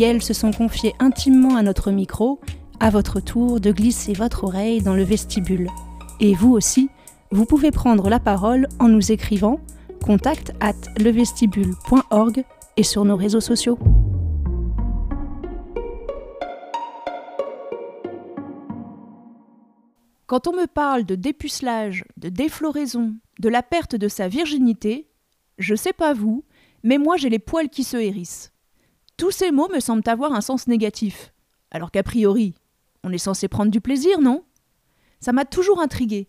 Elles se sont confiées intimement à notre micro, à votre tour de glisser votre oreille dans le vestibule. Et vous aussi, vous pouvez prendre la parole en nous écrivant contact at levestibule.org et sur nos réseaux sociaux. Quand on me parle de dépucelage, de défloraison, de la perte de sa virginité, je sais pas vous, mais moi j'ai les poils qui se hérissent. Tous ces mots me semblent avoir un sens négatif, alors qu'a priori, on est censé prendre du plaisir, non? Ça m'a toujours intrigué.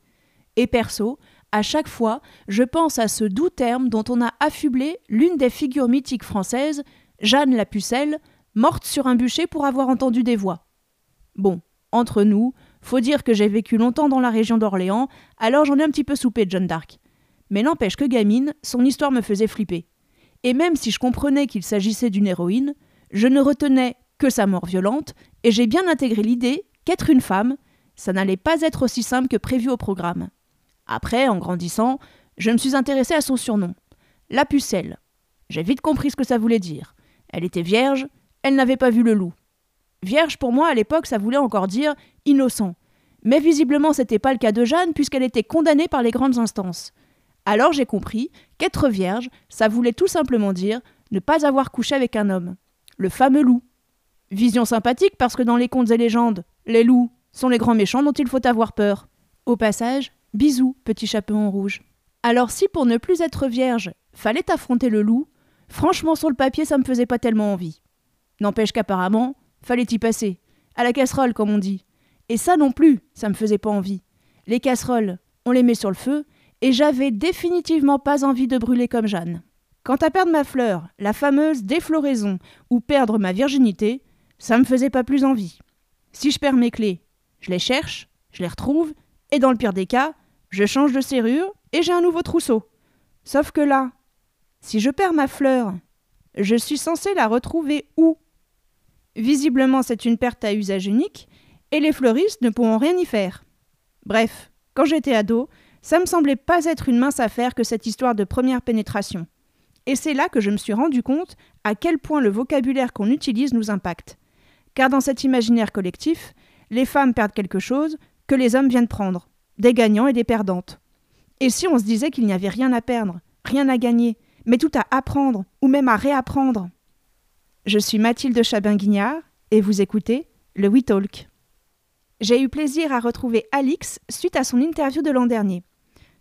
Et perso, à chaque fois, je pense à ce doux terme dont on a affublé l'une des figures mythiques françaises, Jeanne la Pucelle, morte sur un bûcher pour avoir entendu des voix. Bon, entre nous, faut dire que j'ai vécu longtemps dans la région d'Orléans, alors j'en ai un petit peu soupé de Jeanne d'Arc. Mais n'empêche que gamine, son histoire me faisait flipper. Et même si je comprenais qu'il s'agissait d'une héroïne, je ne retenais que sa mort violente, et j'ai bien intégré l'idée qu'être une femme, ça n'allait pas être aussi simple que prévu au programme. Après, en grandissant, je me suis intéressée à son surnom, la pucelle. J'ai vite compris ce que ça voulait dire. Elle était vierge, elle n'avait pas vu le loup. Vierge pour moi à l'époque, ça voulait encore dire innocent. Mais visiblement, c'était pas le cas de Jeanne puisqu'elle était condamnée par les grandes instances. Alors j'ai compris qu'être vierge, ça voulait tout simplement dire ne pas avoir couché avec un homme. Le fameux loup. Vision sympathique parce que dans les contes et légendes, les loups sont les grands méchants dont il faut avoir peur. Au passage, bisous, petit chaperon rouge. Alors si pour ne plus être vierge, fallait affronter le loup, franchement sur le papier ça me faisait pas tellement envie. N'empêche qu'apparemment, fallait y passer. À la casserole, comme on dit. Et ça non plus, ça me faisait pas envie. Les casseroles, on les met sur le feu, et j'avais définitivement pas envie de brûler comme Jeanne. Quant à perdre ma fleur, la fameuse défloraison, ou perdre ma virginité, ça me faisait pas plus envie. Si je perds mes clés, je les cherche, je les retrouve, et dans le pire des cas, je change de serrure et j'ai un nouveau trousseau. Sauf que là, si je perds ma fleur, je suis censé la retrouver où? Visiblement, c'est une perte à usage unique, et les fleuristes ne pourront rien y faire. Bref, quand j'étais ado, ça me semblait pas être une mince affaire que cette histoire de première pénétration. Et c'est là que je me suis rendu compte à quel point le vocabulaire qu'on utilise nous impacte. Car dans cet imaginaire collectif, les femmes perdent quelque chose que les hommes viennent prendre, des gagnants et des perdantes. Et si on se disait qu'il n'y avait rien à perdre, rien à gagner, mais tout à apprendre, ou même à réapprendre? Je suis Mathilde Chabin-Guignard, et vous écoutez le We Talk. J'ai eu plaisir à retrouver Alix suite à son interview de l'an dernier.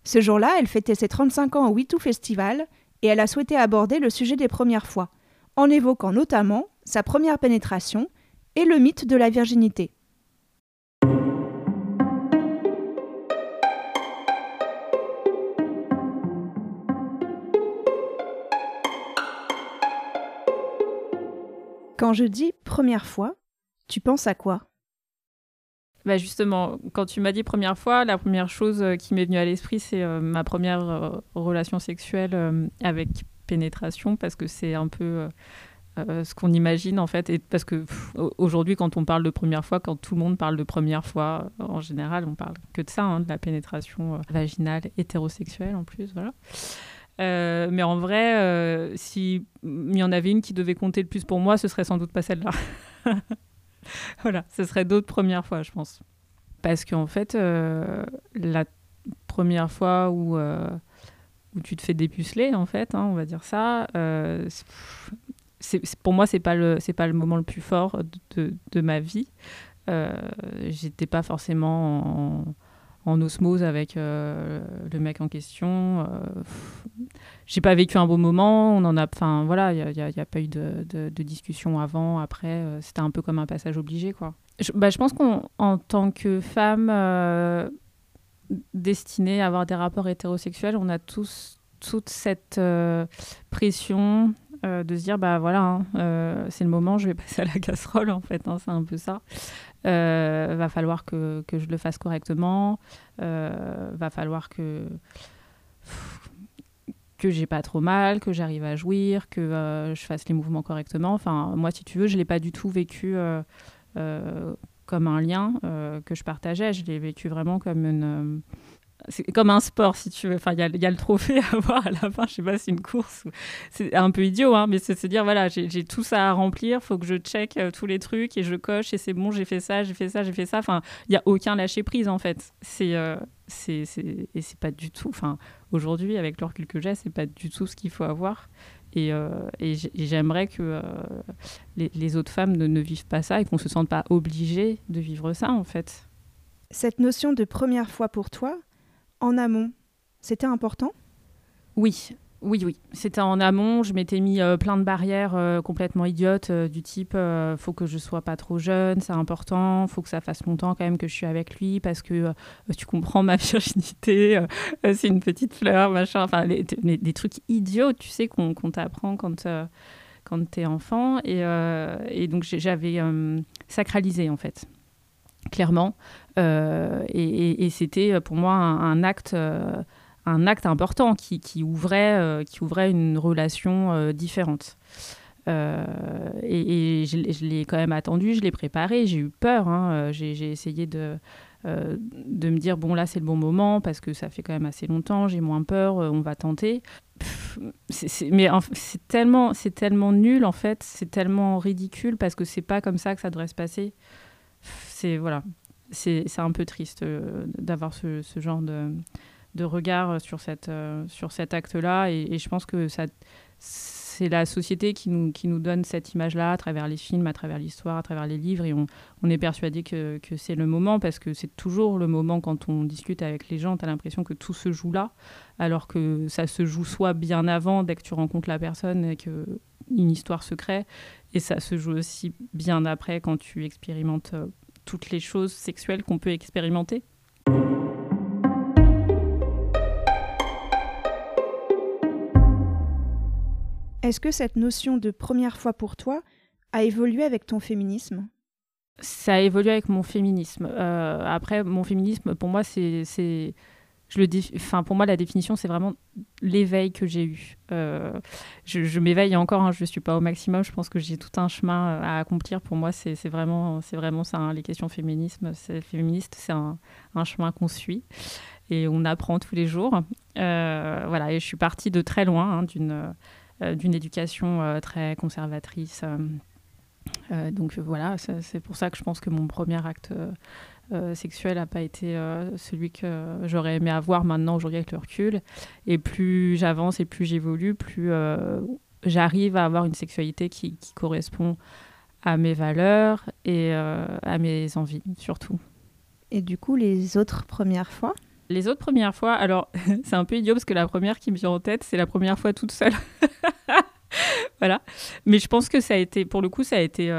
Ce jour-là, elle fêtait ses 35 ans au We Festival, et elle a souhaité aborder le sujet des premières fois, en évoquant notamment sa première pénétration et le mythe de la virginité. Quand je dis première fois, tu penses à quoi? Bah justement, quand tu m'as dit première fois, la première chose euh, qui m'est venue à l'esprit, c'est euh, ma première euh, relation sexuelle avec pénétration, parce que c'est un peu ce qu'on imagine en fait. Et parce que aujourd'hui, quand on parle de première fois, quand tout le monde parle de première fois, en général, on parle que de ça, hein, de la pénétration vaginale hétérosexuelle en plus, voilà. Mais en vrai, s'il y en avait une qui devait compter le plus pour moi, ce serait sans doute pas celle-là. voilà, ce serait d'autres premières fois, je pense. Parce qu'en fait, euh, la première fois où, où tu te fais dépuceler, en fait, hein, on va dire ça, c'est, pour moi, c'est pas pas le moment le plus fort de, de, ma vie. J'étais pas forcément en en osmose avec euh, le mec en question. Euh, j'ai pas vécu un beau moment. On en a, enfin voilà, il n'y a, pas eu de, de, discussion avant, après. Euh, c'était un peu comme un passage obligé, quoi. Je, bah, je pense qu'en tant que femme destinée à avoir des rapports hétérosexuels, on a tous toute cette pression de se dire bah voilà, hein, c'est le moment, je vais passer à la casserole en fait, hein, c'est un peu ça. va falloir que, que, je le fasse correctement, va falloir que que j'ai pas trop mal, que j'arrive à jouir, que je fasse les mouvements correctement. Enfin, moi, si tu veux, je l'ai pas du tout vécu comme un lien que je partageais. Je l'ai vécu vraiment comme une c'est comme un sport, si tu veux. Enfin, il y, a le trophée à avoir à la fin. Je sais pas, c'est une course. C'est un peu idiot, hein, mais c'est se dire voilà, j'ai tout ça à remplir. Faut que je check euh, tous les trucs et je coche et c'est bon, j'ai fait ça, j'ai fait ça, j'ai fait ça. Enfin, il y a aucun lâcher prise en fait. C'est euh, c'est et c'est pas du tout. Enfin, aujourd'hui, avec le recul que j'ai, c'est pas du tout ce qu'il faut avoir. Et, euh, j'aimerais que euh, les, autres femmes ne, ne vivent pas ça et qu'on se sente pas obligées de vivre ça en fait. Cette notion de première fois pour toi, en amont, c'était important? Oui, oui, oui. C'était en amont. Je m'étais mis euh, plein de barrières euh, complètement idiotes euh, du type faut que je sois pas trop jeune, c'est important. Faut que ça fasse longtemps quand même que je suis avec lui parce que tu comprends ma virginité. c'est une petite fleur, machin. Enfin, des trucs idiots, tu sais, qu'on t'apprend quand quand t'es enfant. Et, et donc j'avais sacralisé en fait clairement. Euh, et, c'était euh, pour moi un, acte, euh, un acte important qui, ouvrait, qui ouvrait une relation différente. et, je, l'ai quand même attendu, je l'ai préparé, j'ai eu peur, hein. j'ai essayé de, me dire bon là c'est le bon moment parce que ça fait quand même assez longtemps, j'ai moins peur, on va tenter. mais c'est tellement, c'est tellement nul en fait, c'est tellement ridicule parce que c'est pas comme ça que ça devrait se passer c'est voilà, c'est un peu triste euh, d'avoir ce, ce, genre de, de, regard sur, cette, euh, sur cet acte-là. Et, je pense que c'est la société qui nous, qui nous donne cette image-là à travers les films, à travers l'histoire, à travers les livres. Et on, on est persuadé que, que c'est le moment parce que c'est toujours le moment quand on discute avec les gens. Tu as l'impression que tout se joue là, alors que ça se joue soit bien avant, dès que tu rencontres la personne et que une histoire se crée, et ça se joue aussi bien après quand tu expérimentes euh, toutes les choses sexuelles qu'on peut expérimenter. Est-ce que cette notion de première fois pour toi a évolué avec ton féminisme? Ça a évolué avec mon féminisme. Euh, après, mon féminisme, pour moi, c'est je le enfin pour moi la définition c'est vraiment l'éveil que j'ai eu. Euh, je, m'éveille encore hein, je ne suis pas au maximum je pense que j'ai tout un chemin euh, à accomplir. Pour moi c'est vraiment vraiment ça hein, les questions féminisme féministe c'est un, chemin qu'on suit et on apprend tous les jours. Euh, voilà et je suis partie de très loin hein, d'une éducation très conservatrice donc voilà c'est pour ça que je pense que mon premier acte euh, sexuel n'a pas été euh, celui que j'aurais aimé avoir maintenant aujourd'hui avec le recul. Et plus j'avance et plus j'évolue, plus euh, j'arrive à avoir une sexualité qui, correspond à mes valeurs et à mes envies surtout. Et du coup, les autres premières fois? Les autres premières fois, alors c'est un peu idiot parce que la première qui me vient en tête, c'est la première fois toute seule. voilà. Mais je pense que ça a été, pour le coup, ça a été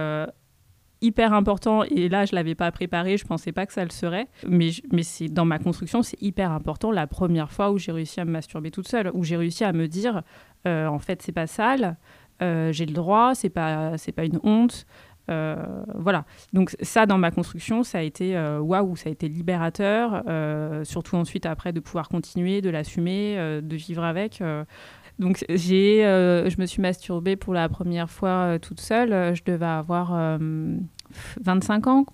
hyper important. Et là je l'avais pas préparé je pensais pas que ça le serait. Mais mais c'est dans ma construction c'est hyper important. La première fois où j'ai réussi à me masturber toute seule où j'ai réussi à me dire euh, en fait c'est pas sale euh, j'ai le droit c'est pas c'est pas une honte euh, voilà. Donc ça dans ma construction ça a été waouh ça a été libérateur surtout ensuite après de pouvoir continuer de l'assumer de vivre avec donc j'ai, euh, je me suis masturbée pour la première fois euh, toute seule. Je devais avoir 25 euh, ans.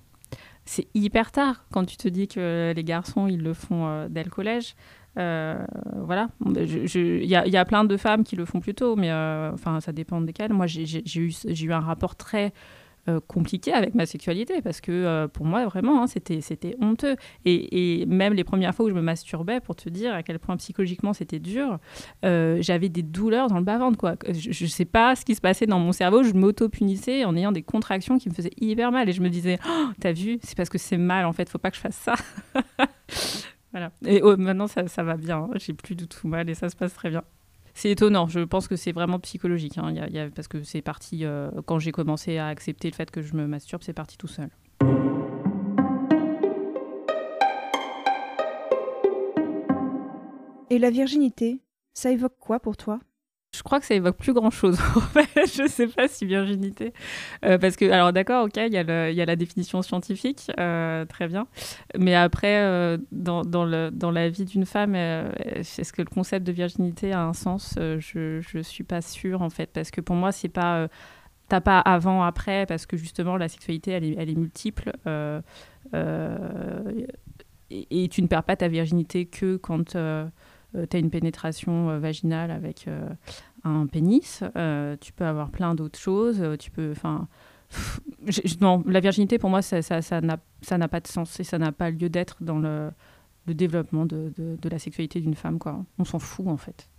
C'est hyper tard quand tu te dis que les garçons ils le font dès le collège. voilà, il y, y, a plein de femmes qui le font plus tôt, mais enfin ça dépend desquelles. Moi j'ai eu, eu un rapport très euh, compliqué avec ma sexualité parce que euh, pour moi vraiment hein, c'était c'était honteux. Et, même les premières fois où je me masturbais pour te dire à quel point psychologiquement c'était dur euh, j'avais des douleurs dans le bas-ventre quoi. Je, ne sais pas ce qui se passait dans mon cerveau je m'auto-punissais en ayant des contractions qui me faisaient hyper mal et je me disais oh, t'as vu c'est parce que c'est mal en fait faut pas que je fasse ça voilà. Et oh, maintenant ça, ça va bien hein. j'ai plus du tout mal et ça se passe très bien c'est étonnant. Je pense que c'est vraiment psychologique. Hein. parce que c'est parti, euh, quand j'ai commencé à accepter le fait que je me masturbe, c'est parti tout seul. Et la virginité, ça évoque quoi pour toi? Je crois que ça évoque plus grand chose. je sais pas si virginité. Euh, parce que, alors d'accord, ok, il y, a la définition scientifique, euh, très bien. Mais après, euh, dans, la vie d'une femme, est-ce que le concept de virginité a un sens? Je ne suis pas sûre, en fait. Parce que pour moi, c'est pas. T'as pas avant, après, parce que justement, la sexualité, elle est, multiple. Et, tu ne perds pas ta virginité que quand tu as une pénétration euh, vaginale avec euh, un pénis, tu peux avoir plein d'autres choses, tu peux... Non, la virginité, pour moi, ça n'a ça pas de sens et ça n'a pas lieu d'être dans le, le développement de, de, de, la sexualité d'une femme. Quoi. On s'en fout, en fait.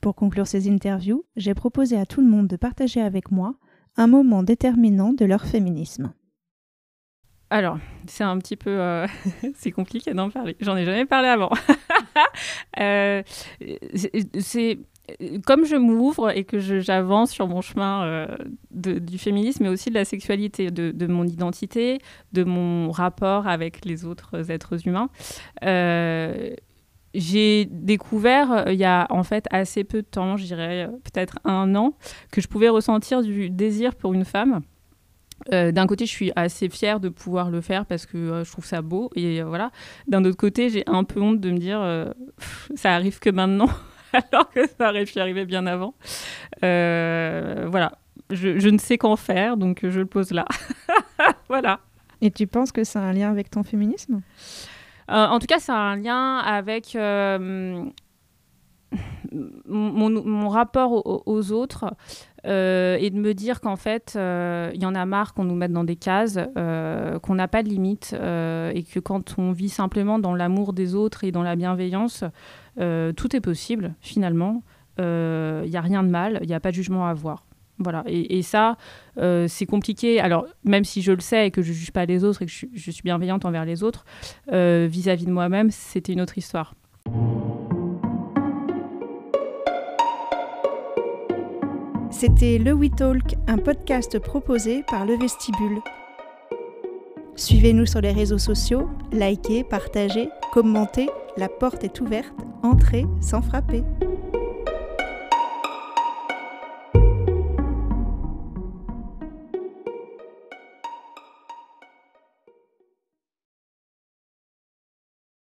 Pour conclure ces interviews, j'ai proposé à tout le monde de partager avec moi un moment déterminant de leur féminisme alors, c'est un petit peu... Euh, c'est compliqué d'en parler. J'en ai jamais parlé avant. euh, c'est comme je m'ouvre et que j'avance sur mon chemin euh, du féminisme, mais aussi de la sexualité, de, mon identité, de mon rapport avec les autres êtres humains. J'ai découvert euh, il y a en fait assez peu de temps, je dirais euh, peut-être un an, que je pouvais ressentir du désir pour une femme. Euh, d'un côté, je suis assez fière de pouvoir le faire parce que je trouve ça beau et voilà. D'un autre côté, j'ai un peu honte de me dire ça arrive que maintenant, alors que ça aurait pu arriver bien avant. voilà, je, ne sais qu'en faire, donc je le pose là. voilà. Et tu penses que ça a un lien avec ton féminisme? En tout cas, a un lien avec euh, mon, rapport aux, autres euh, et de me dire qu'en fait, il y en a marre qu'on nous mette dans des cases, qu'on n'a pas de limite et que quand on vit simplement dans l'amour des autres et dans la bienveillance, tout est possible finalement. Il n'y a rien de mal, il n'y a pas de jugement à avoir. Voilà, et, ça, euh, c'est compliqué. Alors, même si je le sais et que je ne juge pas les autres et que je, suis bienveillante envers les autres, euh, vis-à-vis de moi-même, c'était une autre histoire. C'était Le We Talk, un podcast proposé par Le Vestibule. Suivez-nous sur les réseaux sociaux, likez, partagez, commentez, la porte est ouverte, entrez sans frapper.